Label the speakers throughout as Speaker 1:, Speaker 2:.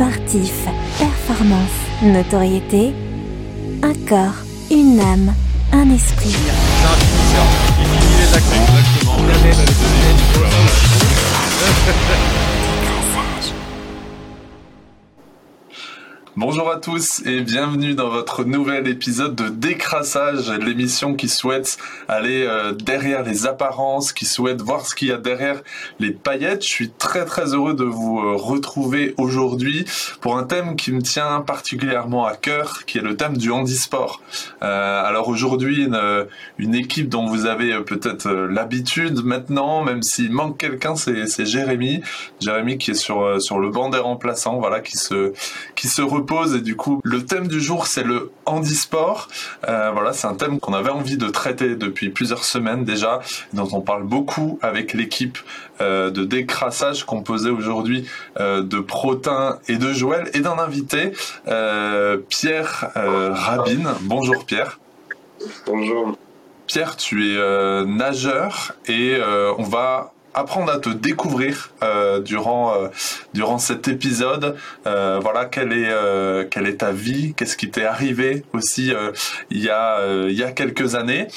Speaker 1: sportif, performance, notoriété, un corps, une âme, un esprit.
Speaker 2: Bonjour à tous et bienvenue dans votre nouvel épisode de Décrassage, l'émission qui souhaite aller euh, derrière les apparences, qui souhaite voir ce qu'il y a derrière les paillettes. Je suis très très heureux de vous euh, retrouver aujourd'hui pour un thème qui me tient particulièrement à cœur, qui est le thème du handisport. Euh, alors aujourd'hui, une, une, équipe dont vous avez peut-être l'habitude maintenant, même s'il manque quelqu'un, c'est Jérémy. Jérémy qui est sur, sur le banc des remplaçants, voilà, qui se, qui se repose et du coup le thème du jour c'est le handisport. Euh, voilà, c'est un thème qu'on avait envie de traiter depuis plusieurs semaines déjà, dont on parle beaucoup avec l'équipe euh, de décrassage composée aujourd'hui euh, de Protin et de Joël et d'un invité, Pierre Rabine. Bonjour Pierre.
Speaker 3: Bonjour.
Speaker 2: Pierre, tu es nageur et on va apprendre à te découvrir euh, durant euh, durant cet épisode. Euh, voilà quelle est quelle est ta vie, qu'est-ce qui t'est arrivé aussi il y a il y a quelques années?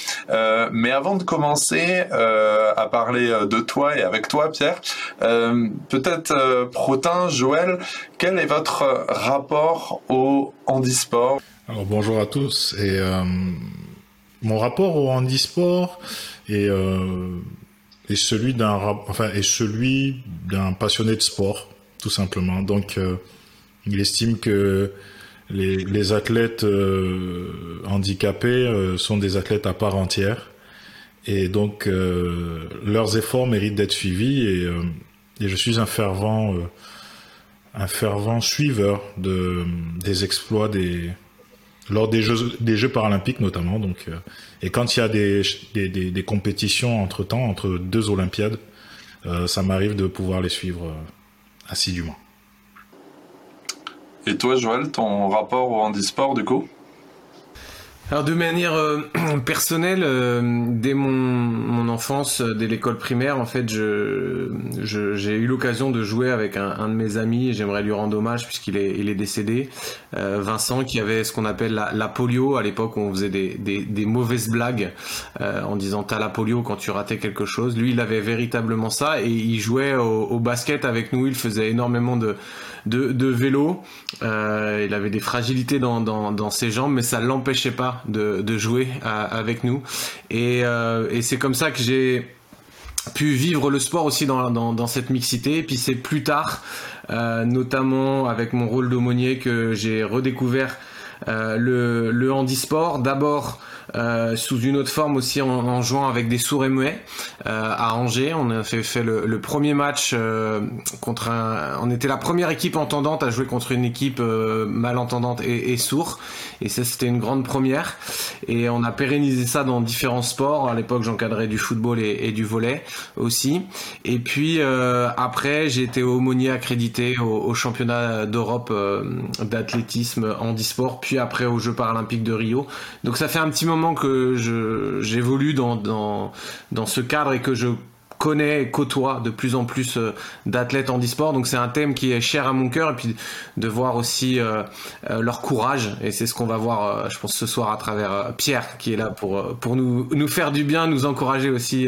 Speaker 2: mais avant de commencer à parler de toi et avec toi, Pierre, peut-être Protin, Joël, quel est votre rapport au handisport?
Speaker 4: Alors bonjour à tous et mon rapport au handisport est et celui d'un enfin et celui d'un passionné de sport tout simplement. Donc euh, il estime que les, les athlètes euh, handicapés euh, sont des athlètes à part entière. Et donc leurs efforts méritent d'être suivis. Et, et, je suis un fervent un fervent suiveur de des exploits des lors des Jeux, des Jeux paralympiques notamment. Donc, euh, et quand il y a des, des, des, compétitions entre temps, entre deux Olympiades, euh, ça m'arrive de pouvoir les suivre euh, assidûment.
Speaker 2: Et toi, Joël, ton rapport au handisport, du coup?
Speaker 5: Alors de manière euh, personnelle, euh, dès mon, enfance, euh, dès l'école primaire, en fait, je, j'ai eu l'occasion de jouer avec un, de mes amis et j'aimerais lui rendre hommage puisqu'il est, décédé. Vincent, qui avait ce qu'on appelle la, polio à l'époque où on faisait des, mauvaises blagues en disant t'as la polio quand tu ratais quelque chose. Lui, il avait véritablement ça et il jouait au, basket avec nous. Il faisait énormément de vélo. Il avait des fragilités dans, dans, dans, ses jambes, mais ça l'empêchait pas de, jouer avec nous. Et, euh, et c'est comme ça que j'ai pu vivre le sport aussi dans, cette mixité. Et puis c'est plus tard, euh, notamment avec mon rôle d'aumônier, que j'ai redécouvert euh, le handisport. D'abord euh, sous une autre forme aussi en, en jouant avec des sourds et muets euh, à Angers. On a fait, le, premier match euh, contre un. On était la première équipe entendante à jouer contre une équipe malentendante et, et sourd. Et ça, c'était une grande première. Et on a pérennisé ça dans différents sports. À l'époque, j'encadrais du football et, du volet aussi. Et puis après, j'ai été aumônier accrédité au, au championnat d'Europe d'athlétisme handisport, puis après aux Jeux paralympiques de Rio. Donc ça fait un petit moment que j'évolue dans, dans, dans ce cadre et que je connais et côtoie de plus en plus euh, d'athlètes en. Donc c'est un thème qui est cher à mon cœur et puis de voir aussi euh, euh, leur courage. Et c'est ce qu'on va voir, je pense, ce soir à travers Pierre qui est là pour, pour nous, nous faire du bien, nous encourager aussi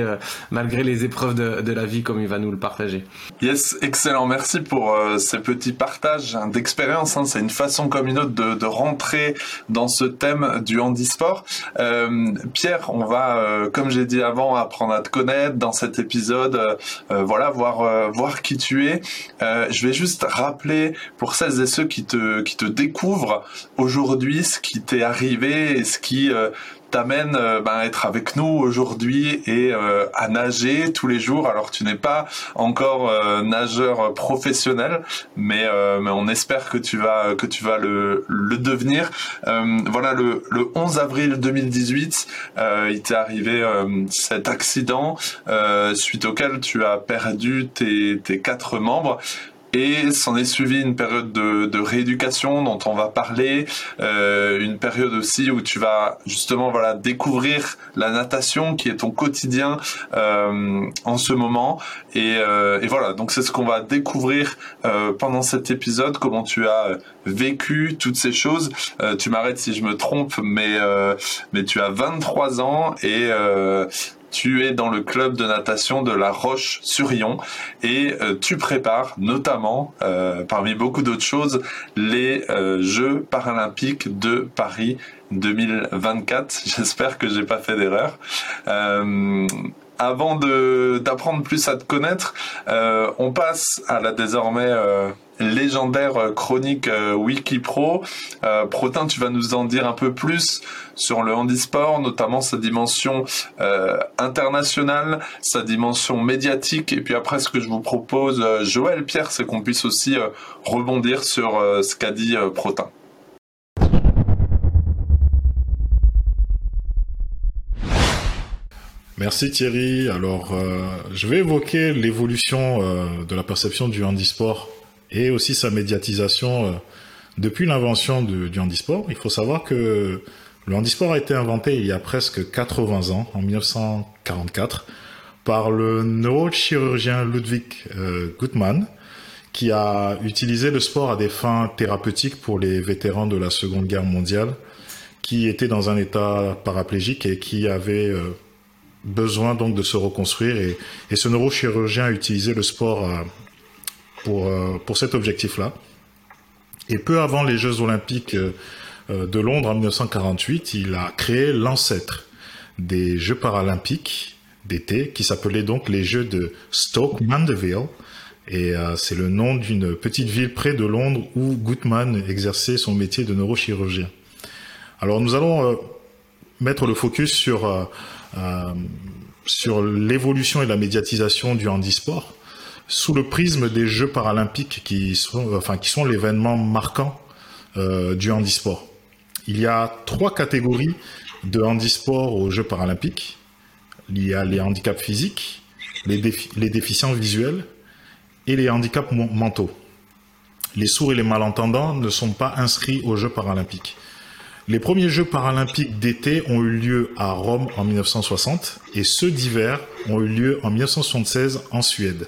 Speaker 5: malgré les épreuves de, de, la vie comme il va nous le partager.
Speaker 2: Yes, excellent. Merci pour ces petits partages d'expérience. Hein. C'est une façon comme une autre de, de, rentrer dans ce thème du handisport. Pierre, on va, comme j'ai dit avant, apprendre à te connaître dans cet épisode euh, euh, voilà, voir euh, voir qui tu es. je vais juste rappeler pour celles et ceux qui te qui te découvrent aujourd'hui ce qui t'est arrivé et ce qui t'amène euh, ben, à être avec nous aujourd'hui et euh, à nager tous les jours. Alors tu n'es pas encore euh, nageur professionnel, mais, mais on espère que tu vas que tu vas le, le devenir. voilà le, le 11 avril 2018, il t'est arrivé cet accident suite auquel tu as perdu tes, tes quatre membres. Et s'en est suivi une période de, de, rééducation dont on va parler, euh, une période aussi où tu vas justement voilà découvrir la natation qui est ton quotidien euh, en ce moment et, euh, et voilà donc c'est ce qu'on va découvrir euh, pendant cet épisode comment tu as vécu toutes ces choses. Euh, tu m'arrêtes si je me trompe, mais euh, mais tu as 23 ans et tu es dans le club de natation de La Roche-sur-Yon et euh, tu prépares notamment, euh, parmi beaucoup d'autres choses, les euh, Jeux paralympiques de Paris 2024. J'espère que j'ai pas fait d'erreur. avant d'apprendre plus à te connaître, on passe à la désormais légendaire euh, chronique euh, Wikipro. Euh, Protin, tu vas nous en dire un peu plus sur le handisport, notamment sa dimension euh, internationale, sa dimension médiatique. Et puis après, ce que je vous propose, Joël Pierre, c'est qu'on puisse aussi rebondir sur ce qu'a dit Protin.
Speaker 4: Merci Thierry. Alors, je vais évoquer l'évolution de la perception du handisport et aussi sa médiatisation euh, depuis l'invention du handisport. Il faut savoir que le handisport a été inventé il y a presque 80 ans, en 1944, par le neurochirurgien Ludwig euh, Gutmann, qui a utilisé le sport à des fins thérapeutiques pour les vétérans de la Seconde Guerre mondiale, qui étaient dans un état paraplégique et qui avaient euh, besoin donc de se reconstruire. Et, et ce neurochirurgien a utilisé le sport à, pour, euh, pour cet objectif-là. Et peu avant les Jeux olympiques euh, euh, de Londres en 1948, il a créé l'ancêtre des Jeux paralympiques d'été, qui s'appelait donc les Jeux de Stoke Mandeville. Et c'est le nom d'une petite ville près de Londres où Gutmann exerçait son métier de neurochirurgien. Alors nous allons mettre le focus sur, sur l'évolution et la médiatisation du handisport sous le prisme des Jeux paralympiques qui sont, l'événement marquant euh, du handisport. Il y a trois catégories de handisport aux Jeux paralympiques. Il y a les handicaps physiques, les, les déficients visuels et les handicaps mentaux. Les sourds et les malentendants ne sont pas inscrits aux Jeux paralympiques. Les premiers Jeux paralympiques d'été ont eu lieu à Rome en 1960 et ceux d'hiver ont eu lieu en 1976 en Suède.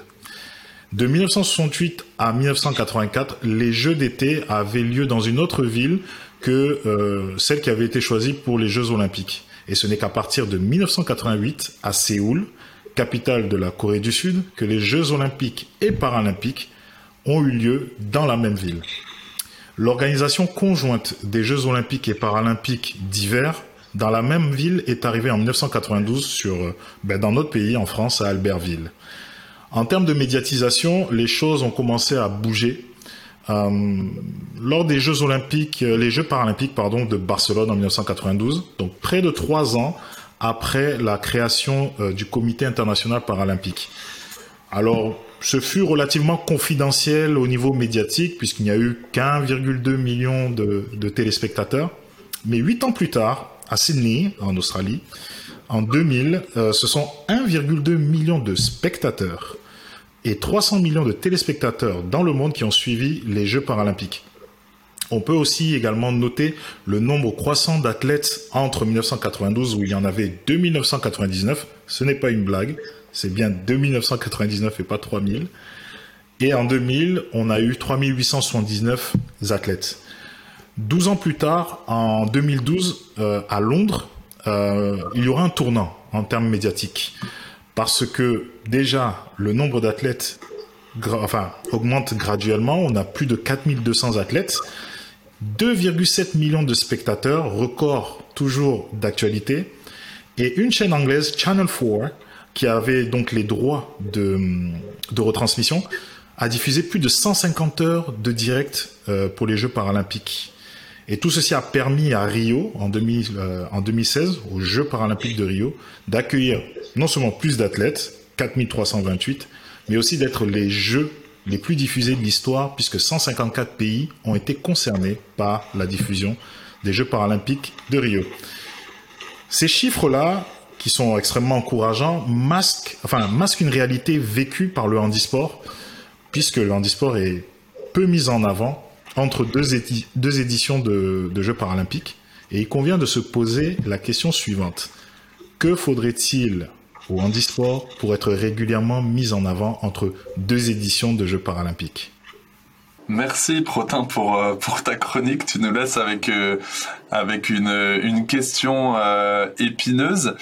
Speaker 4: De 1968 à 1984, les Jeux d'été avaient lieu dans une autre ville que euh, celle qui avait été choisie pour les Jeux olympiques. Et ce n'est qu'à partir de 1988, à Séoul, capitale de la Corée du Sud, que les Jeux olympiques et paralympiques ont eu lieu dans la même ville. L'organisation conjointe des Jeux olympiques et paralympiques d'hiver dans la même ville est arrivée en 1992 sur, euh, ben, dans notre pays, en France, à Albertville. En termes de médiatisation, les choses ont commencé à bouger. Euh, lors des Jeux olympiques, euh, les Jeux paralympiques, pardon, de Barcelone en 1992, donc près de trois ans après la création euh, du Comité international paralympique. Alors, ce fut relativement confidentiel au niveau médiatique puisqu'il n'y a eu qu'1,2 million de, de téléspectateurs. Mais huit ans plus tard, à Sydney, en Australie, en 2000, euh, ce sont 1,2 million de spectateurs et 300 millions de téléspectateurs dans le monde qui ont suivi les Jeux paralympiques. On peut aussi également noter le nombre croissant d'athlètes entre 1992 où il y en avait 2999. Ce n'est pas une blague, c'est bien 2999 et pas 3000. Et en 2000, on a eu 3879 athlètes. 12 ans plus tard, en 2012, euh, à Londres, il y aura un tournant en termes médiatiques. Parce que déjà, le nombre d'athlètes augmente graduellement. On a plus de 4200 athlètes. 2,7 millions de spectateurs, record toujours d'actualité. Et une chaîne anglaise, Channel 4, qui avait donc les droits de, de retransmission, a diffusé plus de 150 heures de direct euh, pour les Jeux paralympiques. Et tout ceci a permis à Rio, en, 2016, euh, aux Jeux paralympiques de Rio, d'accueillir non seulement plus d'athlètes, 4328, mais aussi d'être les Jeux les plus diffusés de l'histoire, puisque 154 pays ont été concernés par la diffusion des Jeux paralympiques de Rio. Ces chiffres-là, qui sont extrêmement encourageants, masquent, enfin, masquent une réalité vécue par le handisport puisque le handisport est peu mis en avant entre deux, éditions de, de Jeux paralympiques, et il convient de se poser la question suivante. Que faudrait-il au handisport pour être régulièrement mis en avant entre deux éditions de Jeux paralympiques?
Speaker 2: Merci Protin pour euh, pour ta chronique. Tu nous laisses avec euh, avec une une question euh, épineuse.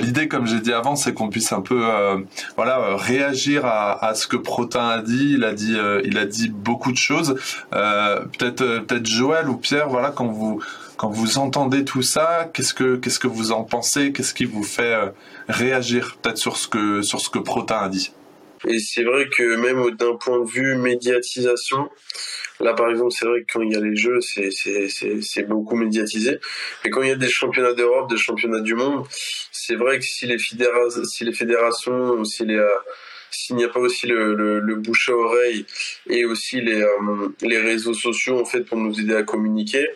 Speaker 2: L'idée, comme j'ai dit avant, c'est qu'on puisse un peu voilà réagir à, à ce que Protin a dit. Il a dit il a dit beaucoup de choses. peut-être peut-être Joël ou Pierre, voilà quand vous quand vous entendez tout ça, qu'est-ce que qu'est-ce que vous en pensez? Qu'est-ce qui vous fait réagir peut-être sur ce que sur ce que Protin a dit?
Speaker 3: Et c'est vrai que même d'un point de vue médiatisation, là par exemple, c'est vrai que quand il y a les jeux, c'est, beaucoup médiatisé. Et quand il y a des championnats d'Europe, des championnats du monde, c'est vrai que si les, si les fédérations, si les, s'il n'y a pas aussi le, le, le, bouche à oreille et aussi les, euh, les réseaux sociaux en fait pour nous aider à communiquer,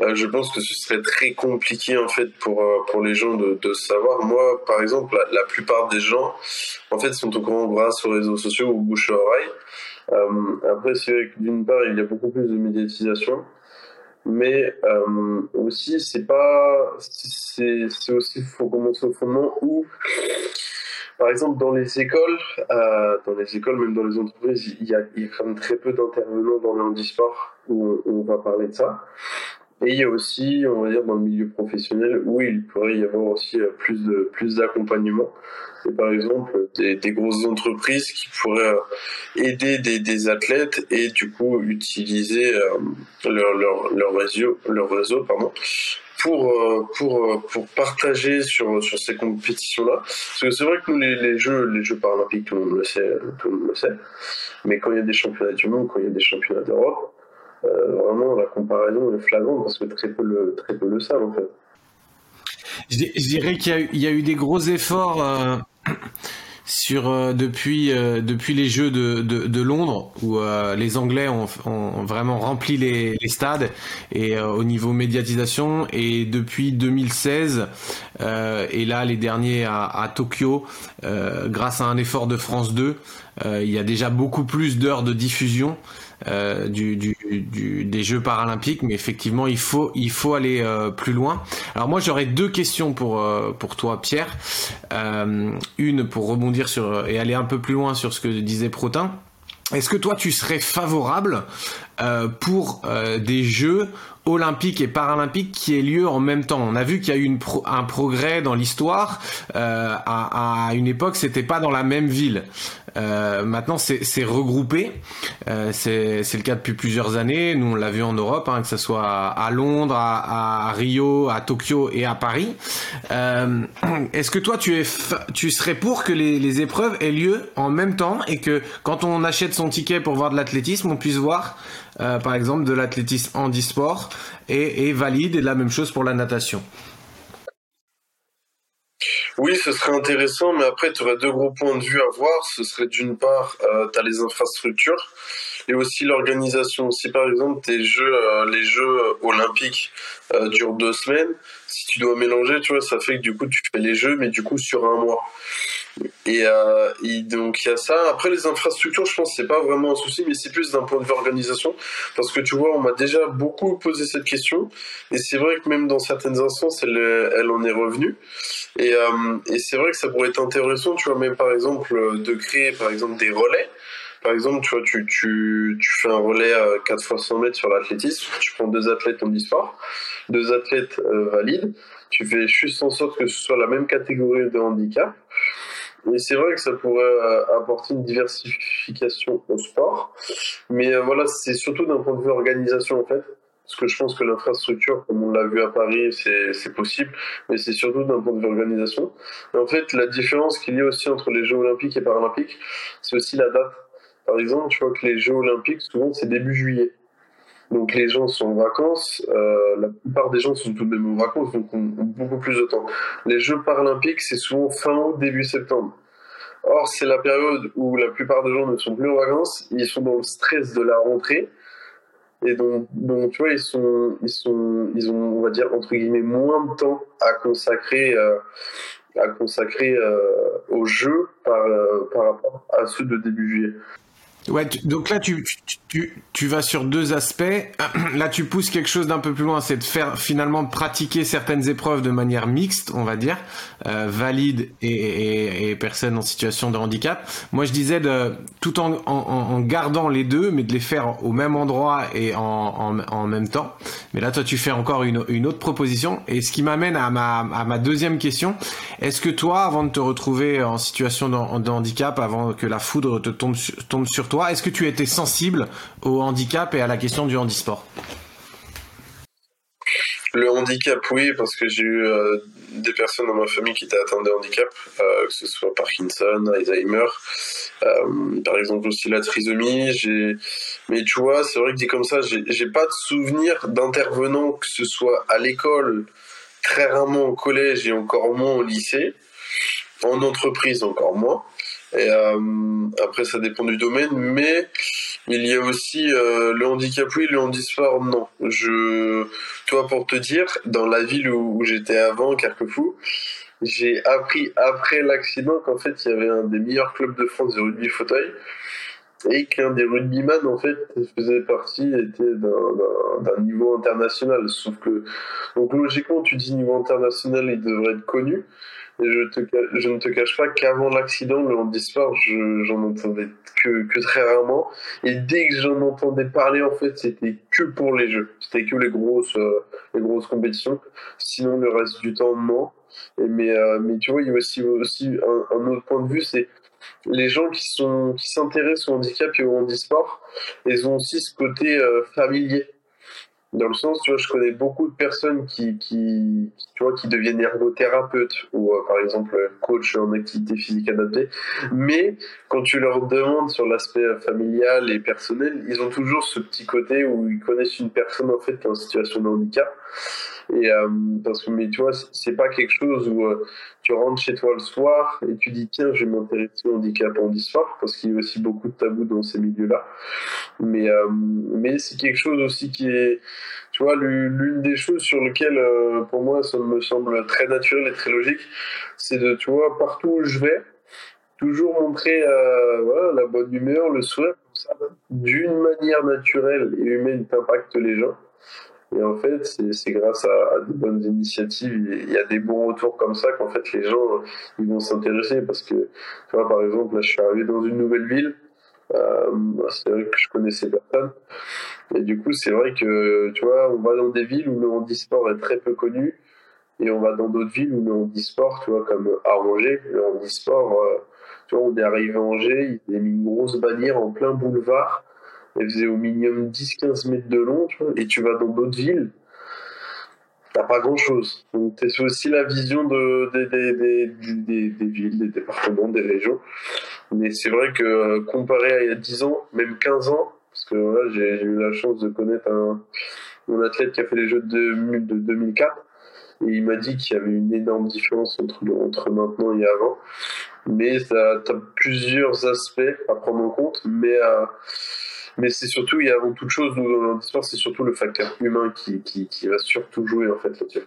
Speaker 3: euh, je pense que ce serait très compliqué en fait pour euh, pour les gens de, de savoir. Moi, par exemple, la, la, plupart des gens en fait sont au courant grâce aux réseaux sociaux ou bouche à oreille. Après, c'est vrai que d'une part, il y a beaucoup plus de médiatisation, mais aussi c'est pas c'est aussi faut commencer au fondement où par exemple, dans les écoles, euh, dans les écoles, même dans les entreprises, il y a, quand même très peu d'intervenants dans le handisport où on, va parler de ça. Et il y a aussi, on va dire, dans le milieu professionnel où il pourrait y avoir aussi euh, plus de plus d'accompagnement. Par exemple, des, grosses entreprises qui pourraient euh, aider des, athlètes et du coup utiliser leur, leur, réseau, leur réseau pour, pour, pour partager sur, sur ces compétitions-là. Parce que c'est vrai que nous, les, les, Jeux, les Jeux paralympiques, tout le monde le sait, tout le monde le sait. Mais quand il y a des championnats du monde, quand il y a des championnats d'Europe, euh, vraiment la comparaison est flagrante parce que très peu le, très peu le savent en fait.
Speaker 5: Je, dirais qu'il y, a eu des gros efforts euh, sur euh, depuis euh, depuis les Jeux de, de, de Londres où euh, les Anglais ont, ont, vraiment rempli les, les stades et au niveau médiatisation et depuis 2016 et là les derniers à, à Tokyo grâce à un effort de France 2 il y a déjà beaucoup plus d'heures de diffusion euh, du, du, des Jeux paralympiques, mais effectivement, il faut, il faut aller euh, plus loin. Alors moi, j'aurais deux questions pour, euh, pour toi, Pierre. Euh, une pour rebondir sur et aller un peu plus loin sur ce que disait Protin. Est-ce que toi, tu serais favorable pour des Jeux olympique et paralympique qui ait lieu en même temps? On a vu qu'il y a eu une pro un progrès dans l'histoire. Euh, à, à, une époque, c'était pas dans la même ville. Euh, maintenant, c'est regroupé. Euh, c'est le cas depuis plusieurs années. Nous, on l'a vu en Europe, hein, que ce soit à, Londres, à, à, Rio, à Tokyo et à Paris. Euh, Est-ce que toi, tu, es tu serais pour que les, les épreuves aient lieu en même temps et que quand on achète son ticket pour voir de l'athlétisme, on puisse voir euh, par exemple de l'athlétisme handisport est, est valide et la même chose pour la natation?
Speaker 3: Oui, ce serait intéressant, mais après, tu aurais deux gros points de vue à voir. Ce serait d'une part, euh, tu as les infrastructures et aussi l'organisation. Si par exemple tes jeux, euh, les Jeux olympiques euh, durent deux semaines, si tu dois mélanger, tu vois, ça fait que du coup tu fais les Jeux, mais du coup sur un mois. Et, euh, donc il y a ça. Après les infrastructures, je pense c'est pas vraiment un souci, mais c'est plus d'un point de vue organisation, parce que tu vois, on m'a déjà beaucoup posé cette question, et c'est vrai que même dans certaines instances, elle, elle en est revenue. Et, euh, et c'est vrai que ça pourrait être intéressant, tu vois, même par exemple de créer par exemple des relais. Par exemple, tu vois, tu, tu, tu fais un relais à 4 fois 100 mètres sur l'athlétisme, tu prends deux athlètes en histoire, deux athlètes euh, valides, tu fais juste en sorte que ce soit la même catégorie de handicap, et c'est vrai que ça pourrait euh, apporter une diversification au sport. Mais euh, voilà, c'est surtout d'un point de vue organisation en fait. Parce que je pense que l'infrastructure, comme on l'a vu à Paris, c'est possible, mais c'est surtout d'un point de vue organisation. En fait, la différence qu'il y a aussi entre les Jeux olympiques et paralympiques, c'est aussi la date. Par exemple, tu vois que les Jeux olympiques, souvent, c'est début juillet. Donc les gens sont en vacances, euh, la plupart des gens sont tout de même en vacances, donc ont, beaucoup plus de temps. Les Jeux paralympiques, c'est souvent fin août, début septembre. Or, c'est la période où la plupart des gens ne sont plus en vacances, ils sont dans le stress de la rentrée, et donc, donc tu vois, ils sont, ils sont, ils ont, on va dire entre guillemets, moins de temps à consacrer, euh, à consacrer euh, aux Jeux par, par rapport à ceux de début juillet.
Speaker 5: Ouais, donc là tu, tu, tu, vas sur deux aspects. Là tu pousses quelque chose d'un peu plus loin, c'est de faire finalement pratiquer certaines épreuves de manière mixte, on va dire, euh, valide et, et, et, personnes en situation de handicap. Moi je disais de tout en, en, en, gardant les deux, mais de les faire au même endroit et en, en, en même temps. Mais là toi tu fais encore une, une autre proposition. Et ce qui m'amène à ma, à ma deuxième question, est-ce que toi, avant de te retrouver en situation de, de handicap, avant que la foudre te tombe, tombe sur toi, est-ce que tu étais sensible au handicap et à la question du handisport
Speaker 3: Le handicap, oui, parce que j'ai eu euh, des personnes dans ma famille qui étaient atteintes de handicap, euh, que ce soit Parkinson, Alzheimer, euh, par exemple aussi la trisomie. Mais tu vois, c'est vrai que dit comme ça, j'ai pas de souvenir d'intervenant, que ce soit à l'école, très rarement au collège et encore moins au lycée, en entreprise encore moins. Et euh, après, ça dépend du domaine, mais il y a aussi euh, le handicap, oui, le handisport, non. Je, toi, pour te dire, dans la ville où, j'étais avant, Carquefou, j'ai appris après l'accident qu'en fait, il y avait un des meilleurs clubs de France de rugby fauteuil et qu'un des rugbyman en fait faisait partie était d'un niveau international sauf que donc logiquement tu dis niveau international il devrait être connu je, te, je ne te cache pas qu'avant l'accident, le handisport, j'en entendais que, que très rarement. Et dès que j'en entendais parler, en fait, c'était que pour les jeux. C'était que les grosses, euh, les grosses compétitions. Sinon, le reste du temps, non. Mais, euh, mais tu vois, il y a aussi, aussi un, un autre point de vue, c'est les gens qui sont qui s'intéressent au handicap et au handisport, ils ont aussi ce côté euh, familier dans le sens, tu vois, je connais beaucoup de personnes qui, qui, tu vois, qui deviennent ergothérapeutes ou, euh, par exemple, coach en activité physique adaptée. Mais quand tu leur demandes sur l'aspect familial et personnel, ils ont toujours ce petit côté où ils connaissent une personne, en fait, qui est en situation de handicap. Et euh, parce que, mais tu vois, c'est pas quelque chose où euh, tu rentres chez toi le soir et tu dis tiens, je vais m'intéresser au handicap en soir parce qu'il y a aussi beaucoup de tabous dans ces milieux-là. Mais euh, mais c'est quelque chose aussi qui est, tu vois, l'une des choses sur lesquelles pour moi ça me semble très naturel et très logique, c'est de, tu vois, partout où je vais, toujours montrer voilà, la bonne humeur, le sourire, d'une manière naturelle et humaine, t'impacte les gens. Et en fait, c'est grâce à, des bonnes initiatives, il y a des bons retours comme ça qu'en fait les gens ils vont s'intéresser. Parce que tu vois par exemple là je suis arrivé dans une nouvelle ville, euh, c'est vrai que je connaissais personne. Et du coup c'est vrai que tu vois on va dans des villes où le handisport est très peu connu. Et on va dans d'autres villes où le handisport tu vois comme à Angers le handisport euh, tu vois on est arrivé à Angers il a mis une grosse bannière en plein boulevard elle faisait au minimum 10-15 mètres de long, tu vois, et tu vas dans d'autres villes, t'as pas grand chose. Donc c'est aussi la vision de, des, villes, des départements, des régions. Mais c'est vrai que euh, comparé à il y a 10 ans, même 15 ans, parce que voilà, j'ai eu la chance de connaître un, mon athlète qui a fait les Jeux de, de 2004, et il m'a dit qu'il y avait une énorme différence entre, entre maintenant et avant. Mais ça as plusieurs aspects à prendre en compte, mais euh, mais c'est surtout, il y a avant toute chose, nous, dans l'histoire, c'est surtout le facteur humain qui, qui, qui, va surtout jouer, en fait, là-dessus.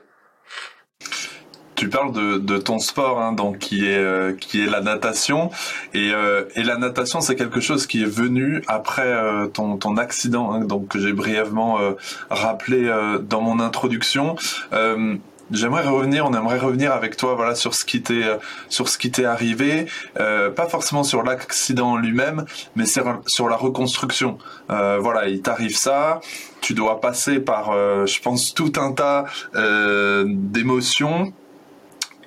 Speaker 2: Tu parles de, de ton sport, hein, donc qui est euh, qui est la natation, et, euh, et la natation c'est quelque chose qui est venu après euh, ton ton accident, hein, donc que j'ai brièvement rappelé dans mon introduction. J'aimerais revenir, on aimerait revenir avec toi, voilà, sur ce qui t'est, sur ce qui t'est arrivé, euh, pas forcément sur l'accident lui-même, mais sur, la reconstruction. Euh, voilà, il t'arrive ça, tu dois passer par, euh, je pense, tout un tas euh, d'émotions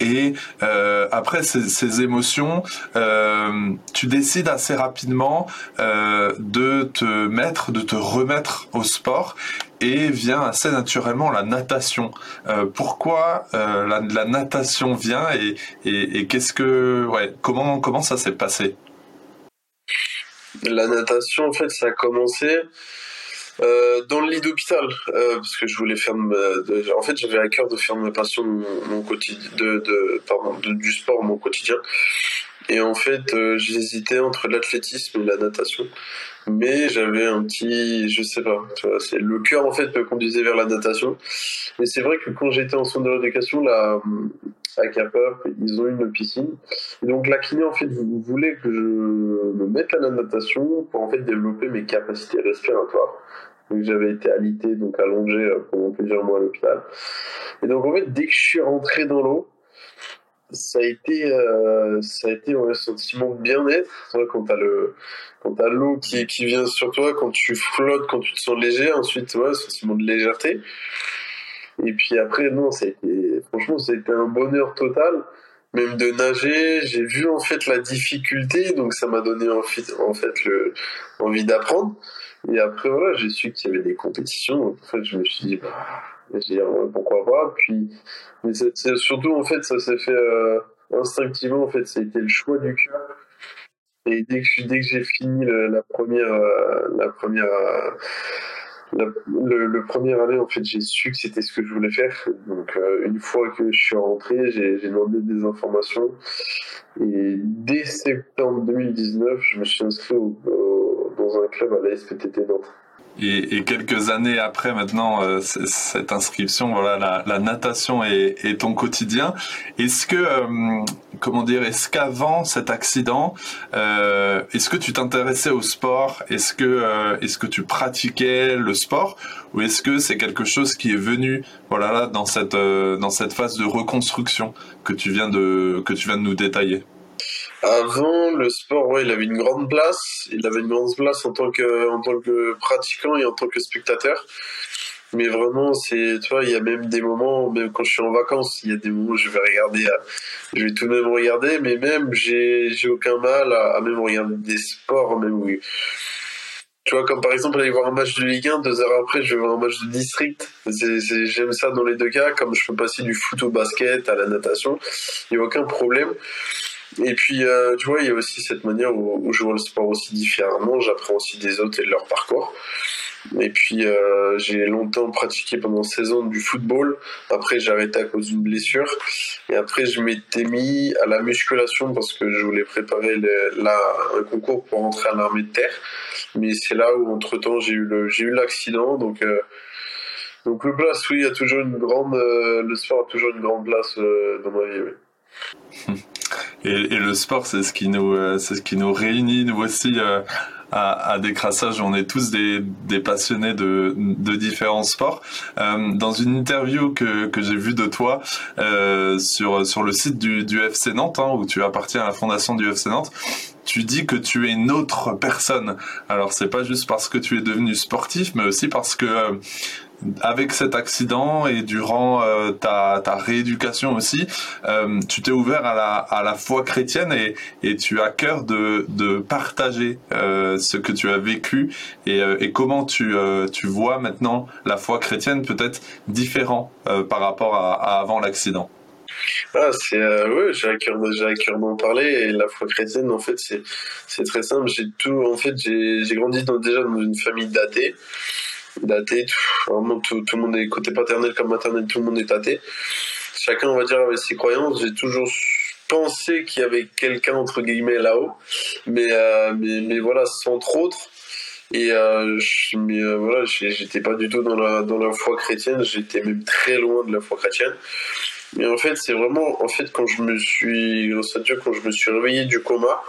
Speaker 2: et euh, après ces, émotions, euh, tu décides assez rapidement euh, de te mettre, de te remettre au sport et vient assez naturellement la natation. Pourquoi la, natation vient et, et, et qu'est-ce que, ouais, comment comment ça s'est passé?
Speaker 3: La natation, en fait, ça a commencé euh, dans le lit d'hôpital, euh, parce que je voulais faire. De, en fait, j'avais à cœur de faire ma passion, mon, quotidien, de, de, pardon, du sport, mon quotidien. Et en fait, euh, j'hésitais entre l'athlétisme et la natation. Mais j'avais un petit, je sais pas, c'est le cœur en fait me conduisait vers la natation. Mais c'est vrai que quand j'étais en centre de rééducation, la, à Cap ils ont une piscine. Et donc la kiné en fait voulait que je me mette à la natation pour en fait développer mes capacités respiratoires. Donc j'avais été alité, donc allongé euh, pendant plusieurs mois à l'hôpital. Et donc en fait dès que je suis rentré dans l'eau, ça a été euh, ça a été un sentiment de bien-être quand t'as le l'eau qui, qui vient sur toi quand tu flottes quand tu te sens léger ensuite ouais sentiment de légèreté et puis après, non, ça a été, franchement, ça a été un bonheur total. Même de nager, j'ai vu en fait la difficulté, donc ça m'a donné en fait, en fait le, envie d'apprendre. Et après, voilà, j'ai su qu'il y avait des compétitions. Donc, en fait, je me suis dit, bah, pourquoi pas. Puis, mais c'est surtout, en fait, ça s'est fait euh, instinctivement. En fait, ça a été le choix du cœur. Et dès que, dès que j'ai fini la première, euh, la première euh, le, le, premier année, en fait, j'ai su que c'était ce que je voulais faire. Donc, euh, une fois que je suis rentré, j'ai demandé des informations. Et dès septembre 2019, je me suis inscrit dans un club à la SPTT Nantes.
Speaker 2: Et, quelques années après maintenant euh, cette inscription, voilà, la, natation est, ton quotidien. Est-ce que, euh, comment dire, est-ce qu'avant cet accident, euh, est-ce que tu t'intéressais au sport? Est-ce que, est-ce que tu pratiquais le sport? Ou est-ce que c'est quelque chose qui est venu, voilà, là, dans cette dans cette phase de reconstruction que tu viens de que tu viens de nous détailler?
Speaker 3: Avant, le sport, ouais, il avait une grande place. Il avait une grande place en tant que, en tant que pratiquant et en tant que spectateur. Mais vraiment, c'est, tu vois, il y a même des moments, même quand je suis en vacances, il y a des moments où je vais regarder, euh, je vais tout de même regarder, mais même, j'ai, j'ai aucun mal à, même regarder des sports, même où, tu vois, comme par exemple aller voir un match de Ligue 1, deux heures après, je vais voir un match de district. j'aime ça dans les deux cas, comme je peux passer du foot au basket, à la natation, il n'y a aucun problème. Et puis, euh, tu vois, il y a aussi cette manière où, je vois le sport aussi différemment. J'apprends aussi des autres et de leur parcours. Et puis, euh, j'ai longtemps pratiqué pendant 16 ans du football. Après, j'ai arrêté à cause d'une blessure. Et après, je m'étais mis à la musculation parce que je voulais préparer là, un concours pour entrer à l'armée de terre. Mais c'est là où, entre-temps, j'ai eu l'accident. Donc, euh, donc, le place, oui, il y a toujours une grande, euh, le sport a toujours une grande place euh, dans ma vie. Oui.
Speaker 2: Et, le sport, c'est ce qui nous, euh, ce qui nous réunit nous aussi euh, à, Décrassage. On est tous des, passionnés de, différents sports. Euh, dans une interview que, que j'ai vue de toi sur sur le site du, FC Nantes, hein, où tu appartiens à la fondation du FC Nantes, tu dis que tu es une autre personne. Alors c'est pas juste parce que tu es devenu sportif, mais aussi parce que avec cet accident et durant euh, ta, ta, rééducation aussi, euh, tu t'es ouvert à la, à la foi chrétienne et, et tu as cœur de, de partager euh, ce que tu as vécu et, euh, et comment tu, euh, tu vois maintenant la foi chrétienne peut-être différent par rapport à, à avant l'accident.
Speaker 3: Ah, c'est ouais, j'ai à cœur d'en parler et la foi chrétienne en fait c'est c'est très simple, j'ai tout en fait j'ai grandi dans, déjà dans une famille d'athées daté. Vraiment, tout, tout, le monde est côté paternel comme maternel, tout le monde est athée. Chacun, on va dire, avec ses croyances. J'ai toujours pensé qu'il y avait quelqu'un, entre guillemets, là-haut. Mais, euh, mais, mais, voilà, sans trop autres. Et euh, mais euh, voilà, j'étais pas du tout dans la, dans la foi chrétienne, j'étais même très loin de la foi chrétienne. Mais en fait, c'est vraiment, en fait, quand je me suis, quand je me suis réveillé du coma,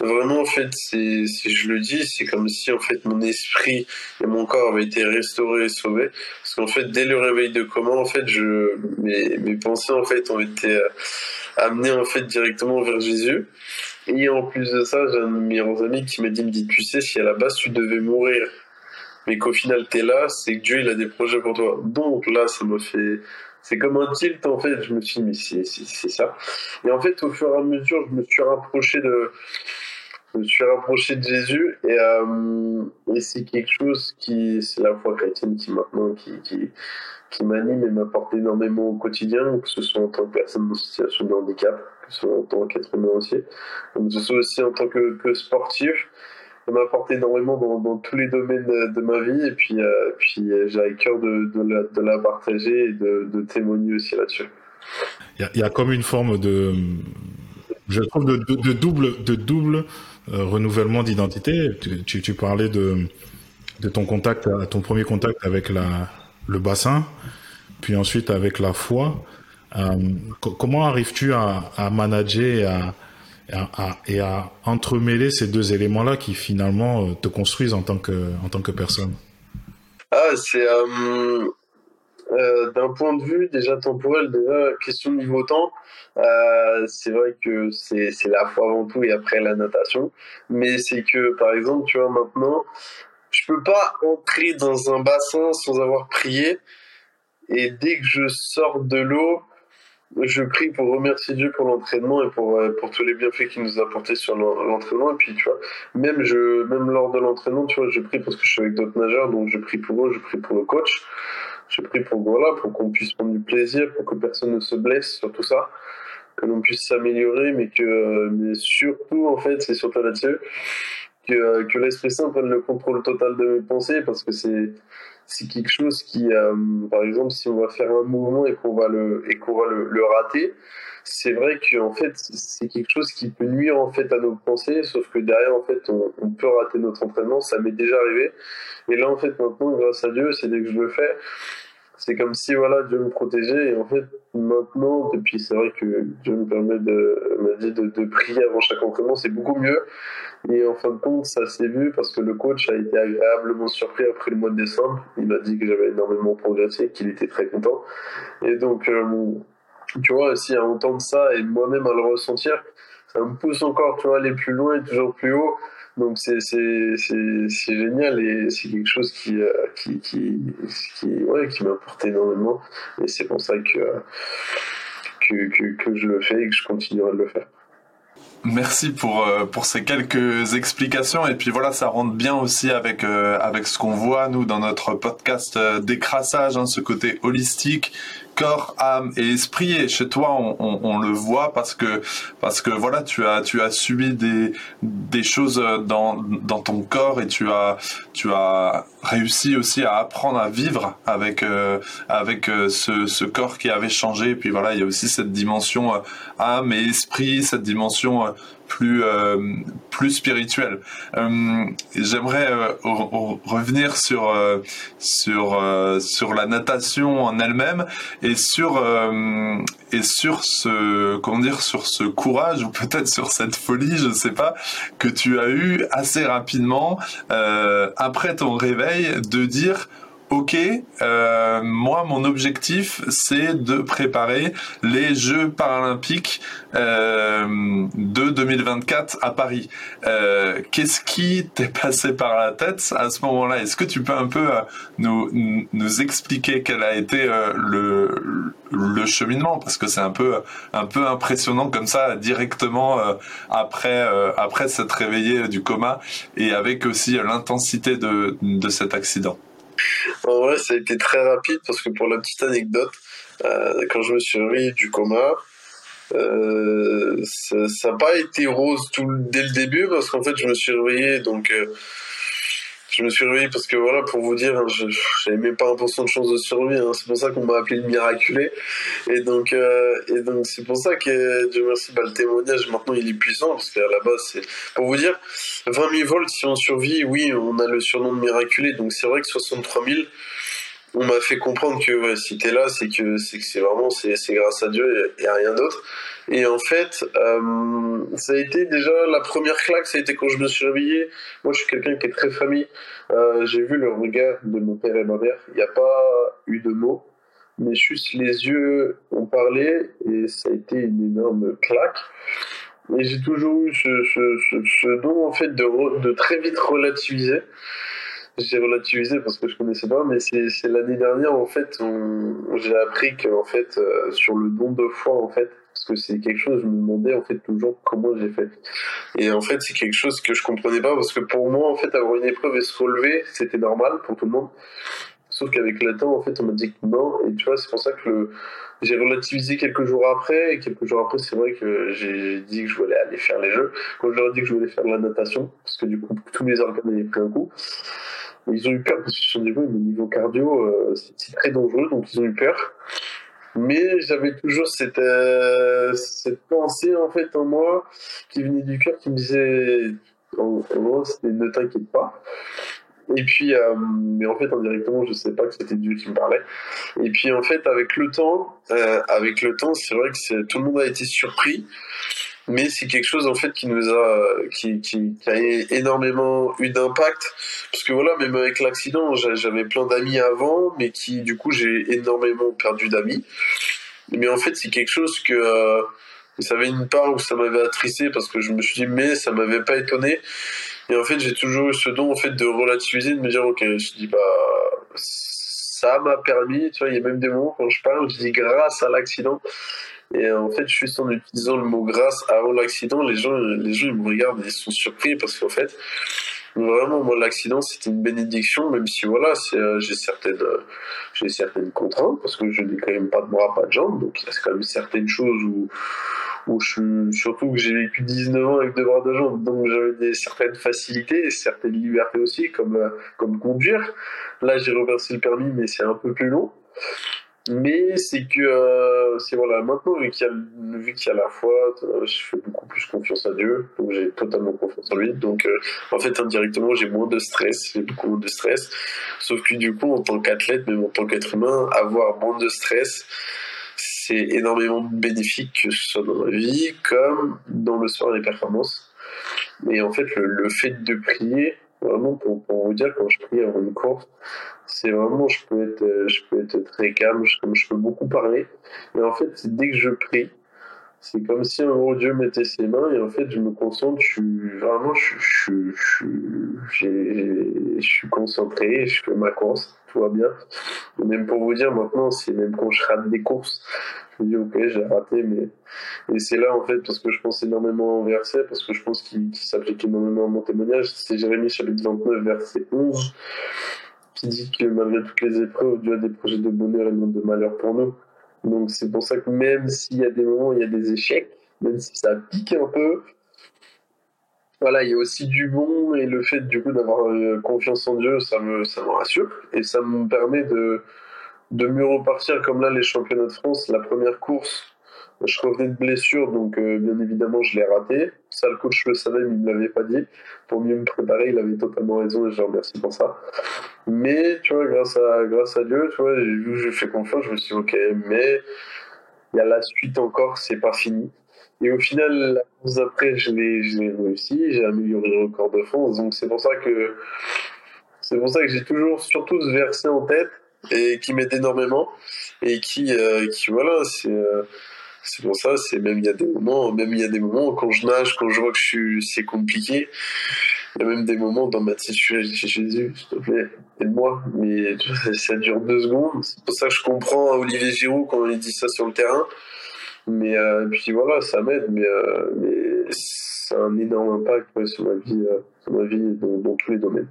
Speaker 3: Vraiment, en fait, si je le dis, c'est comme si, en fait, mon esprit et mon corps avaient été restaurés et sauvés. Parce qu'en fait, dès le réveil de coma, en fait, je, mes, mes pensées, en fait, ont été euh, amenées, en fait, directement vers Jésus. Et en plus de ça, j'ai un de mes amis qui m'a dit, me dit, tu sais, si à la base tu devais mourir, mais qu'au final t'es là, c'est que Dieu, il a des projets pour toi. Donc là, ça m'a fait, c'est comme un tilt en fait. Je me suis dit, mais c'est ça. Et en fait, au fur et à mesure, je me suis rapproché de, je me suis rapproché de Jésus et, euh, et c'est quelque chose qui, c'est la foi chrétienne qui maintenant, qui, qui, qui m'anime et m'apporte énormément au quotidien, que ce soit en tant que personne en situation de handicap, que ce soit en tant qu'être humain aussi, que ce soit aussi en tant que, sportif. Ça m'apporte énormément dans, dans, tous les domaines de, ma vie et puis, euh, puis j'ai à cœur de, la, de la partager et de, témoigner aussi là-dessus.
Speaker 4: Il y, a comme une forme de, je trouve, de, de double, de double euh, renouvellement d'identité. Tu, tu, parlais de, de ton contact, ton premier contact avec la, le bassin, puis ensuite avec la foi. comment arrives-tu à, à, manager et à, et à, entremêler ces deux éléments-là qui finalement te construisent en tant que, en tant que personne?
Speaker 3: Ah, c'est euh, d'un point de vue déjà temporel, déjà question niveau temps, euh, c'est vrai que c'est la foi avant tout et après la natation. Mais c'est que par exemple, tu vois, maintenant, je peux pas entrer dans un bassin sans avoir prié. Et dès que je sors de l'eau, je prie pour remercier Dieu pour l'entraînement et pour, euh, pour tous les bienfaits qu'il nous a apportés sur l'entraînement. Et puis, tu vois, même, je, même lors de l'entraînement, tu vois, je prie parce que je suis avec d'autres nageurs, donc je prie pour eux, je prie pour le coach. J'ai pris pour voilà, pour qu'on puisse prendre du plaisir, pour que personne ne se blesse sur tout ça, que l'on puisse s'améliorer, mais que mais surtout en fait, c'est surtout là-dessus que, que l'Esprit Saint prenne le contrôle total de mes pensées, parce que c'est c'est quelque chose qui, euh, par exemple, si on va faire un mouvement et qu'on va le et qu'on va le, le rater, c'est vrai qu'en fait, c'est quelque chose qui peut nuire en fait à nos pensées, sauf que derrière, en fait, on, peut rater notre entraînement. Ça m'est déjà arrivé. Et là, en fait, maintenant, grâce à Dieu, c'est dès que je le fais, c'est comme si voilà Dieu me protégeait et en fait maintenant depuis c'est vrai que Dieu me permet de m'a dit de, de, prier avant chaque entraînement c'est beaucoup mieux et en fin de compte ça s'est vu parce que le coach a été agréablement surpris après le mois de décembre il m'a dit que j'avais énormément progressé qu'il était très content et donc euh, tu vois aussi à entendre ça et moi-même à le ressentir ça me pousse encore tu vois aller plus loin et toujours plus haut donc c'est génial et c'est quelque chose qui, euh, qui, qui, qui, ouais, qui m'apporte énormément. Et c'est pour ça que, que, que, que je le fais et que je continuerai de le faire.
Speaker 2: Merci pour euh, pour ces quelques explications et puis voilà ça rentre bien aussi avec euh, avec ce qu'on voit nous dans notre podcast décrassage hein, ce côté holistique corps, âme et esprit. Et chez toi, on, on, on, le voit parce que parce que voilà, tu as tu as subi des des choses dans dans ton corps et tu as tu as réussi aussi à apprendre à vivre avec euh, avec euh, ce, ce corps qui avait changé. Et puis voilà, il y a aussi cette dimension euh, âme et esprit, cette dimension euh, plus euh, plus spirituel. Euh, J'aimerais euh, revenir sur sur sur la natation en elle-même et sur et sur ce comment dire sur ce courage ou peut-être sur cette folie, je sais pas, que tu as eu assez rapidement après ton réveil de dire ok, euh, moi mon objectif c'est de préparer les Jeux paralympiques euh, de 2024 à Paris. Euh, Qu'est-ce qui t'est passé par la tête à ce moment-là? Est-ce que tu peux un peu euh, nous, nous expliquer quel a été euh, le, le cheminement? Parce que c'est un peu, un peu impressionnant comme ça directement euh, après, après s'être réveillé du coma et avec aussi l'intensité de, de cet accident.
Speaker 3: En vrai, ça a été très rapide parce que pour la petite anecdote, euh, quand je me suis réveillé du coma, euh, ça n'a pas été rose tout dès le début parce qu'en fait, je me suis réveillé donc. Je me suis réveillé parce que voilà, pour vous dire, hein, j'avais même pas 1% de chance de survie. Hein, c'est pour ça qu'on m'a appelé le miraculé. Et donc, euh, et donc c'est pour ça que Dieu merci, bah, le témoignage maintenant il est puissant parce qu'à la base c'est pour vous dire 20 000 volts si on survit, oui, on a le surnom de miraculé. Donc c'est vrai que 63 000 on m'a fait comprendre que ouais, si t'es là, c'est que c'est que c'est vraiment c'est grâce à Dieu et, à rien d'autre. Et en fait, euh, ça a été déjà la première claque, ça a été quand je me suis réveillé. Moi, je suis quelqu'un qui est très famille. Euh, j'ai vu le regard de mon père et ma mère. Il n'y a pas eu de mots, mais juste les yeux ont parlé et ça a été une énorme claque. Et j'ai toujours eu ce, ce, ce, ce, don en fait de, de très vite relativiser j'ai relativisé parce que je connaissais pas, mais c'est l'année dernière en fait, j'ai appris que en fait euh, sur le don de foi en fait, parce que c'est quelque chose, je me demandais en fait toujours comment j'ai fait. Et en fait, c'est quelque chose que je comprenais pas parce que pour moi en fait avoir une épreuve et se relever, c'était normal pour tout le monde. Sauf qu'avec le temps, en fait, on m'a dit que non. Et tu vois, c'est pour ça que le... j'ai relativisé quelques jours après. Et quelques jours après, c'est vrai que j'ai dit que je voulais aller faire les jeux. Quand je leur ai dit que je voulais faire la natation, parce que du coup, tous mes organes avaient pris un coup. Ils ont eu peur parce qu'ils se niveau cardio, euh, c'est très dangereux, donc ils ont eu peur. Mais j'avais toujours cette, euh, cette pensée, en fait, en moi, qui venait du cœur, qui me disait, en, gros, c'était ne t'inquiète pas. Et puis, euh, mais en fait, indirectement, je sais pas que c'était Dieu qui me parlait. Et puis, en fait, avec le temps, avec le temps, c'est vrai que tout le monde a été surpris. Mais c'est quelque chose en fait qui nous a, qui, qui, qui a énormément eu d'impact, parce que voilà, même avec l'accident, j'avais plein d'amis avant, mais qui du coup j'ai énormément perdu d'amis. Mais en fait, c'est quelque chose que euh, ça avait une part où ça m'avait attristé parce que je me suis dit mais ça m'avait pas étonné et en fait, j'ai toujours eu ce don en fait de relativiser, de me dire ok, je dis bah ça m'a permis, tu vois, il y a même des moments quand je parle, je dis grâce à l'accident. Et en fait, juste en utilisant le mot grâce avant l'accident, les gens, les gens ils me regardent et ils sont surpris parce qu'en fait, vraiment, moi, l'accident, c'était une bénédiction, même si voilà, euh, j'ai certaines, euh, j'ai certaines contraintes parce que je n'ai quand même pas de bras, pas de jambes, donc il a quand même certaines choses où où je surtout que j'ai vécu 19 ans avec deux bras de jambes, donc j'avais des certaines facilités et certaines libertés aussi, comme, euh, comme conduire. Là, j'ai reversé le permis, mais c'est un peu plus long. Mais c'est que, euh, c'est voilà, maintenant, vu qu'il y, qu'il y a la foi, euh, je fais beaucoup plus confiance à Dieu, donc j'ai totalement confiance en lui. Donc, en fait, indirectement, j'ai moins de stress, j'ai beaucoup moins de stress. Sauf que du coup, en tant qu'athlète, même en tant qu'être humain, avoir moins de stress, c'est énormément bénéfique, que ce soit dans la vie comme dans le sport et les performances. Et en fait, le, fait de prier, vraiment, pour, pour, vous dire, quand je prie avant une course, c'est vraiment, je peux être, je peux être très calme, je, comme je peux beaucoup parler. Et en fait, dès que je prie, c'est comme si un gros Dieu mettait ses mains et en fait je me concentre, je suis vraiment, je, je, je, je suis concentré, je fais ma course, tout va bien. Et même pour vous dire maintenant, c'est même quand je rate des courses, je me dis ok j'ai raté, mais et c'est là en fait parce que je pense énormément en verset, parce que je pense qu'il s'applique énormément à mon témoignage, c'est Jérémie chapitre 29 verset 11 qui dit que malgré toutes les épreuves, Dieu a des projets de bonheur et non de malheur pour nous. Donc c'est pour ça que même s'il y a des moments il y a des échecs, même si ça pique un peu, voilà, il y a aussi du bon et le fait du coup d'avoir euh, confiance en Dieu, ça me, ça me rassure et ça me permet de, de mieux repartir comme là les championnats de France, la première course je revenais de blessure, donc euh, bien évidemment, je l'ai raté. Ça, le coach le savait, mais il ne l'avait pas dit. Pour mieux me préparer, il avait totalement raison et je le remercie pour ça. Mais, tu vois, grâce à, grâce à Dieu, tu vois, j'ai fait confiance, je me suis dit, ok, mais il y a la suite encore, c'est pas fini. Et au final, la course d'après, je l'ai réussi, j'ai amélioré le record de France. Donc c'est pour ça que c'est pour ça que j'ai toujours surtout ce verset en tête et qui m'aide énormément et qui, euh, qui voilà, c'est euh, c'est pour ça, c'est même il y a des moments, même il y a des moments quand je nage, quand je vois que je suis, c'est compliqué. Il y a même des moments dans ma je suis Jésus, s'il te plaît, aide-moi. Mais ça dure deux secondes. C'est pour ça que je comprends Olivier Giroud quand il dit ça sur le terrain. Mais euh, puis voilà, ça m'aide, mais, euh, mais c'est un énorme impact sur ma vie, euh, sur ma vie dans tous les domaines.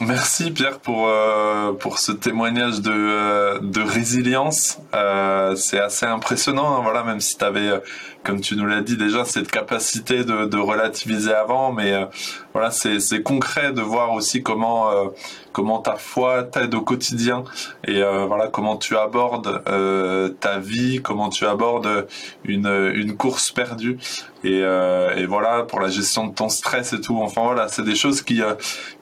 Speaker 2: Merci Pierre pour euh, pour ce témoignage de euh, de résilience. Euh, c'est assez impressionnant, hein, voilà, même si tu avais, euh, comme tu nous l'as dit déjà, cette capacité de, de relativiser avant, mais euh, voilà, c'est c'est concret de voir aussi comment comment ta foi t'aide au quotidien et voilà comment tu abordes ta vie, comment tu abordes une une course perdue et, et voilà pour la gestion de ton stress et tout. Enfin voilà, c'est des choses qui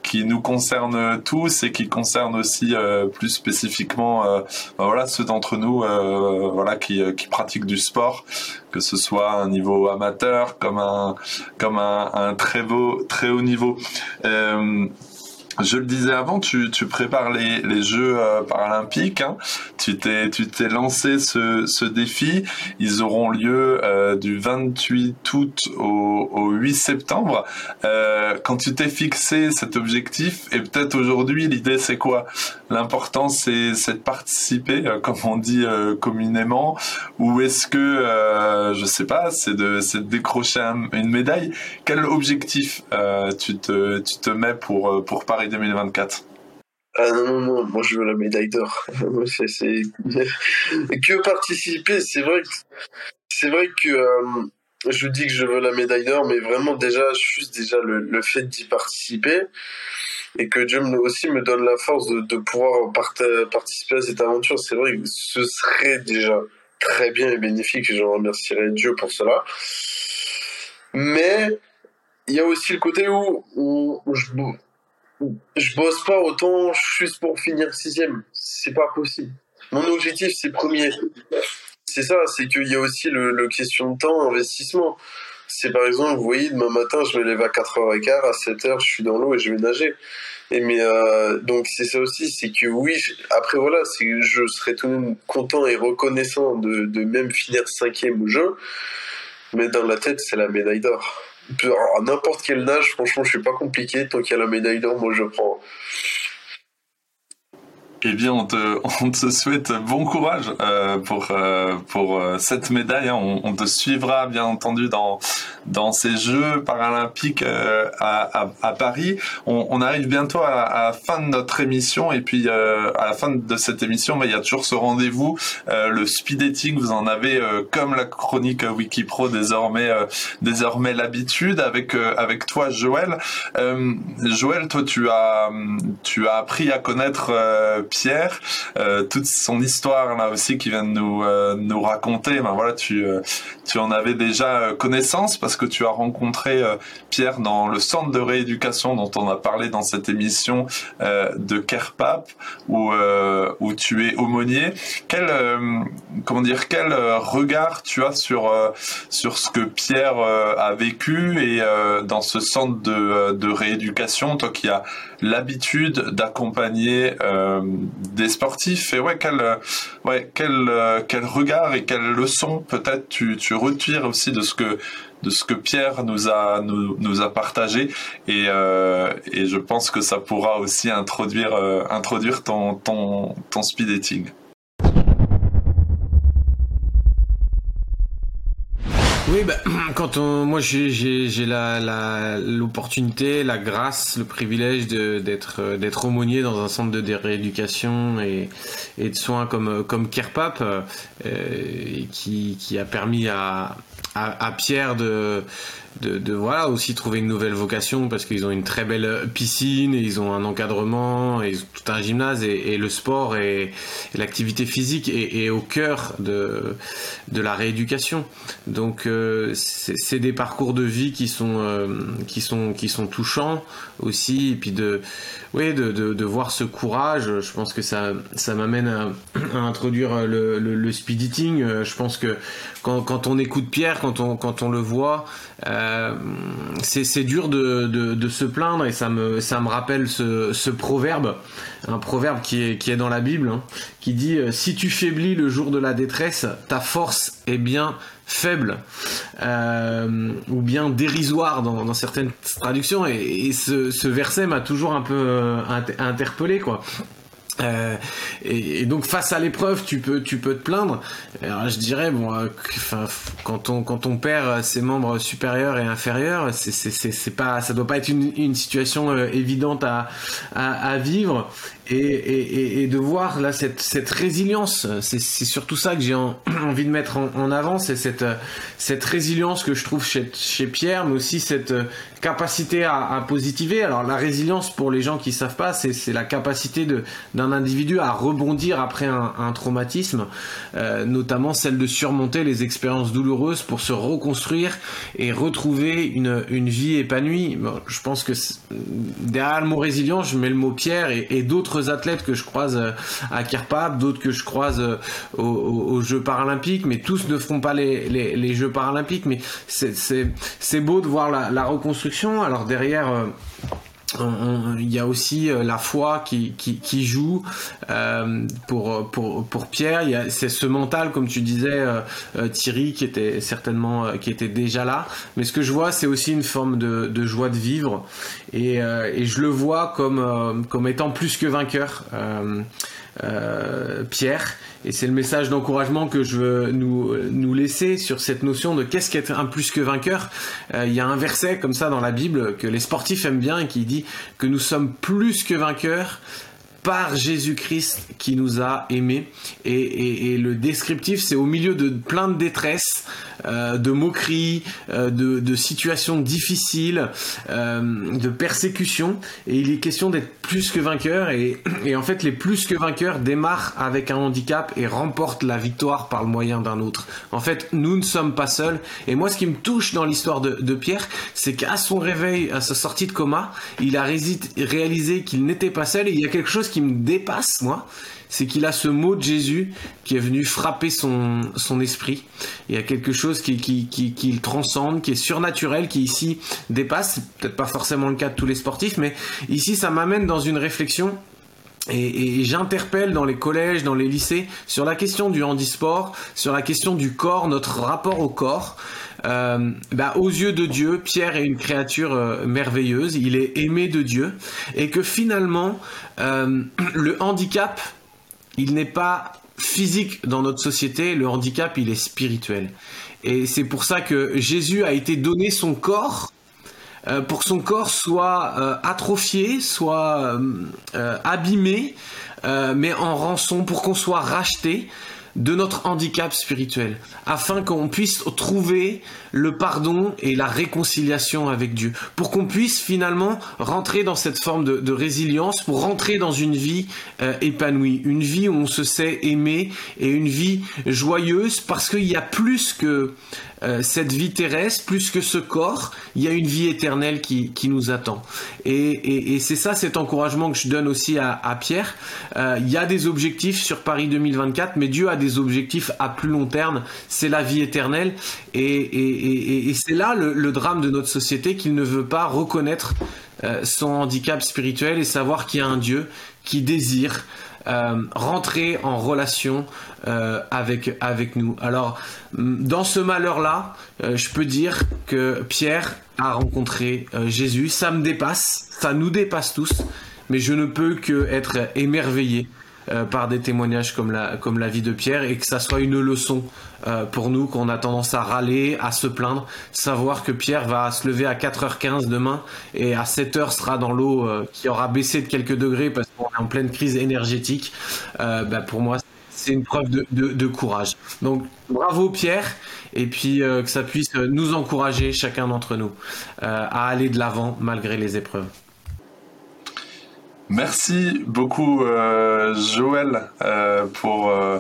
Speaker 2: qui nous concernent tous et qui concernent aussi euh, plus spécifiquement euh, ben voilà ceux d'entre nous euh, voilà qui, qui pratiquent du sport que ce soit un niveau amateur comme un comme un, un très beau très haut niveau je le disais avant, tu, tu prépares les, les Jeux euh, paralympiques. Hein. Tu t'es lancé ce, ce défi. Ils auront lieu euh, du 28 août au, au 8 septembre. Euh, quand tu t'es fixé cet objectif, et peut-être aujourd'hui, l'idée c'est quoi? L'important c'est de participer, euh, comme on dit euh, communément, ou est-ce que je sais pas, c'est de de décrocher une médaille? Quel objectif tu te tu te mets pour pour Paris 2024
Speaker 3: ah non, non, non, moi je veux la médaille d'or. c'est, que participer, c'est vrai que, c'est vrai que euh, je dis que je veux la médaille d'or, mais vraiment déjà, juste déjà le, fait d'y participer et que Dieu aussi me donne la force de, pouvoir participer à cette aventure, c'est vrai que ce serait déjà très bien et bénéfique et je remercierais Dieu pour cela. Mais il y a aussi le côté où, où je je bosse pas autant juste pour finir sixième. C'est pas possible. Mon objectif, c'est premier. C'est ça, c'est qu'il y a aussi le, question de temps, investissement. C'est par exemple, vous voyez, demain matin, je me lève à 4h15, à 7h, je suis dans l'eau et je vais nager. Et mais euh, donc c'est ça aussi, c'est que oui, après voilà, je serais tout de même content et reconnaissant de même finir cinquième au jeu, mais dans la tête, c'est la médaille d'or à n'importe quel nage, franchement, je suis pas compliqué. Tant qu'il y a la médaille d'or, moi je prends.
Speaker 2: Eh bien, on te, on te souhaite bon courage euh, pour euh, pour euh, cette médaille. Hein. On, on, te suivra bien entendu dans dans ces Jeux paralympiques euh, à, à, à, Paris. On, on, arrive bientôt à, à, la fin de notre émission et puis euh, à la fin de cette émission, bah, il y a toujours ce rendez-vous, le speed dating. Vous en avez comme la chronique Wikipro désormais désormais l'habitude avec avec toi, Joël. Joël, toi, tu as tu as appris à connaître Pierre, euh, toute son histoire là aussi qui vient de nous euh, nous raconter. Ben voilà, tu euh, tu en avais déjà connaissance parce que tu as rencontré Pierre dans le centre de rééducation dont on a parlé dans cette émission de Kerpap où où tu es aumônier. Quel comment dire quel regard tu as sur sur ce que Pierre a vécu et dans ce centre de de rééducation, toi qui as l'habitude d'accompagner des sportifs et ouais quel ouais quel quel regard et quelle leçon peut-être tu tu retires aussi de ce que de ce que Pierre nous a nous, nous a partagé et euh, et je pense que ça pourra aussi introduire euh, introduire ton ton ton speed dating.
Speaker 5: Oui, bah, quand on, moi j'ai la l'opportunité, la, grâce, le privilège d'être euh, d'être aumônier dans un centre de rééducation et, et de soins comme comme Kerpap, euh, qui, qui a permis à, à, à Pierre de de, de, voilà aussi trouver une nouvelle vocation parce qu'ils ont une très belle piscine et ils ont un encadrement et ils ont tout un gymnase et, et le sport et, l'activité physique est, au cœur de, de la rééducation. Donc euh, c'est des parcours de vie qui sont euh, qui sont qui sont touchants aussi et puis de oui de, de, de, voir ce courage je pense que ça ça m'amène à, à, introduire le, le, le speed eating. Je pense que quand, on écoute Pierre quand on quand on le voit euh, c'est dur de, se plaindre et ça me, ça me rappelle ce, proverbe, un proverbe qui est, qui est dans la Bible, hein, qui dit euh, Si tu faiblis le jour de la détresse, ta force est bien faible euh, ou bien dérisoire dans, certaines traductions. Et, ce, ce, verset m'a toujours un peu interpellé quoi euh, et, donc face à l'épreuve, tu peux, tu peux te plaindre. Je dirais bon, euh, quand on quand on perd ses membres supérieurs et inférieurs, c'est c'est pas, ça doit pas être une, situation euh, évidente à, à vivre et, et, et, de voir là cette, cette résilience, c'est surtout ça que j'ai en, envie de mettre en, en avant, c'est cette, cette résilience que je trouve chez, chez Pierre, mais aussi cette capacité à, à, positiver. Alors la résilience, pour les gens qui savent pas, c'est la capacité d'un individu à rebondir après un, un traumatisme, euh, notamment celle de surmonter les expériences douloureuses pour se reconstruire et retrouver une, une vie épanouie. Bon, je pense que derrière le mot résilience, je mets le mot Pierre et, et d'autres athlètes que je croise euh, à Kirpap, d'autres que je croise euh, aux, Jeux paralympiques, mais tous ne feront pas les, Jeux paralympiques. Mais c'est beau de voir la, la, reconstruction. Alors derrière... Euh, il y a aussi la foi qui, qui, qui joue euh, pour, pour, pour Pierre. C'est ce mental, comme tu disais, euh, Thierry, qui était certainement euh, qui était déjà là. Mais ce que je vois, c'est aussi une forme de, de, joie de vivre. Et, et je le vois comme, comme étant plus que vainqueur. Pierre et c'est le message d'encouragement que je veux nous, nous laisser sur cette notion de qu'est-ce qu'être un plus que vainqueur. Euh, il y a un verset comme ça dans la Bible que les sportifs aiment bien et qui dit que nous sommes plus que vainqueurs par Jésus-Christ qui nous a aimés. Et, le descriptif, c'est au milieu de plein de détresse, euh, de moqueries, euh, de, situations difficiles, euh, de persécutions. Et il est question d'être plus que vainqueur. Et, en fait, les plus que vainqueurs démarrent avec un handicap et remportent la victoire par le moyen d'un autre. En fait, nous ne sommes pas seuls. Et moi, ce qui me touche dans l'histoire de, de Pierre, c'est qu'à son réveil, à sa sortie de coma, il a réalisé qu'il n'était pas seul. Et il y a quelque chose qui me dépasse, moi, c'est qu'il a ce mot de Jésus qui est venu frapper son, son esprit. Il y a quelque chose qui, qui, qui, qui transcende, qui est surnaturel, qui ici dépasse. peut-être pas forcément le cas de tous les sportifs, mais ici, ça m'amène dans une réflexion et, et j'interpelle dans les collèges, dans les lycées, sur la question du handisport, sur la question du corps, notre rapport au corps. Euh, bah, aux yeux de Dieu, Pierre est une créature euh, merveilleuse, il est aimé de Dieu, et que finalement, euh, le handicap, il n'est pas physique dans notre société, le handicap, il est spirituel. Et c'est pour ça que Jésus a été donné son corps pour que son corps soit atrophié, soit abîmé, mais en rançon, pour qu'on soit racheté, de notre handicap spirituel, afin qu'on puisse trouver le pardon et la réconciliation avec Dieu, pour qu'on puisse finalement rentrer dans cette forme de, résilience, pour rentrer dans une vie euh, épanouie, une vie où on se sait aimer et une vie joyeuse, parce qu'il y a plus que euh, cette vie terrestre, plus que ce corps, il y a une vie éternelle qui, nous attend. Et, c'est ça cet encouragement que je donne aussi à, Pierre. Euh, il y a des objectifs sur Paris 2024, mais Dieu a des objectifs à plus long terme. C'est la vie éternelle. Et, c'est là le, drame de notre société qu'il ne veut pas reconnaître euh, son handicap spirituel et savoir qu'il y a un Dieu qui désire euh, rentrer en relation euh, avec, nous. Alors, dans ce malheur-là, je peux dire que Pierre a rencontré Jésus. Ça me dépasse, ça nous dépasse tous, mais je ne peux que être émerveillé euh, par des témoignages comme la, comme la vie de Pierre et que ça soit une leçon euh, pour nous qu'on a tendance à râler, à se plaindre, savoir que Pierre va se lever à 4h15 demain et à 7h sera dans l'eau euh, qui aura baissé de quelques degrés parce qu'on est en pleine crise énergétique, bah, pour moi c'est une preuve de, de, courage. Donc bravo Pierre et puis que ça puisse nous encourager chacun d'entre nous à aller de l'avant malgré les épreuves.
Speaker 2: Merci beaucoup euh, Joël euh, pour euh,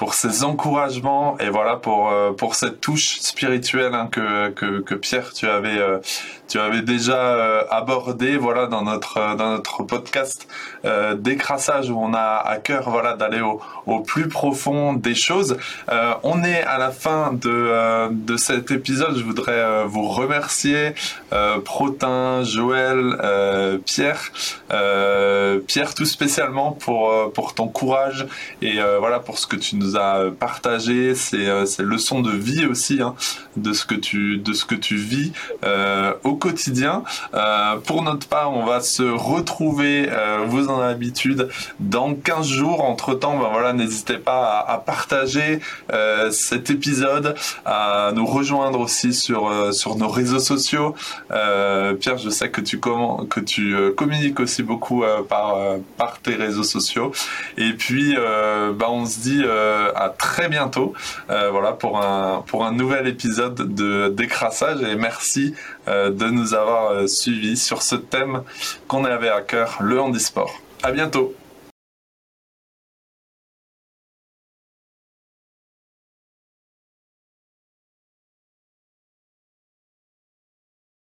Speaker 2: pour ces encouragements et voilà pour pour cette touche spirituelle hein, que, que, que Pierre tu avais tu avais déjà euh, abordé voilà dans notre euh, dans notre podcast euh, d'écrassage où on a à cœur voilà d'aller au, au, plus profond des choses. Euh, on est à la fin de euh, de cet épisode. Je voudrais vous remercier Protin, Joël, Pierre, Pierre tout spécialement pour pour ton courage et voilà pour ce que tu nous as partagé. C'est ces leçons de vie aussi hein, de ce que tu de ce que tu vis au quotidien. Euh, pour notre part, on va se retrouver, euh, vous en avez l'habitude, dans 15 jours. Entre temps, ben voilà, n'hésitez pas à, partager euh, cet épisode, à nous rejoindre aussi sur sur nos réseaux sociaux. Pierre, je sais que tu comment que tu communiques aussi beaucoup par par tes réseaux sociaux. Et puis, ben on se dit à très bientôt. voilà pour un pour un nouvel épisode de décrassage et merci de nous avoir euh, suivis sur ce thème qu'on avait à cœur, le handisport. À bientôt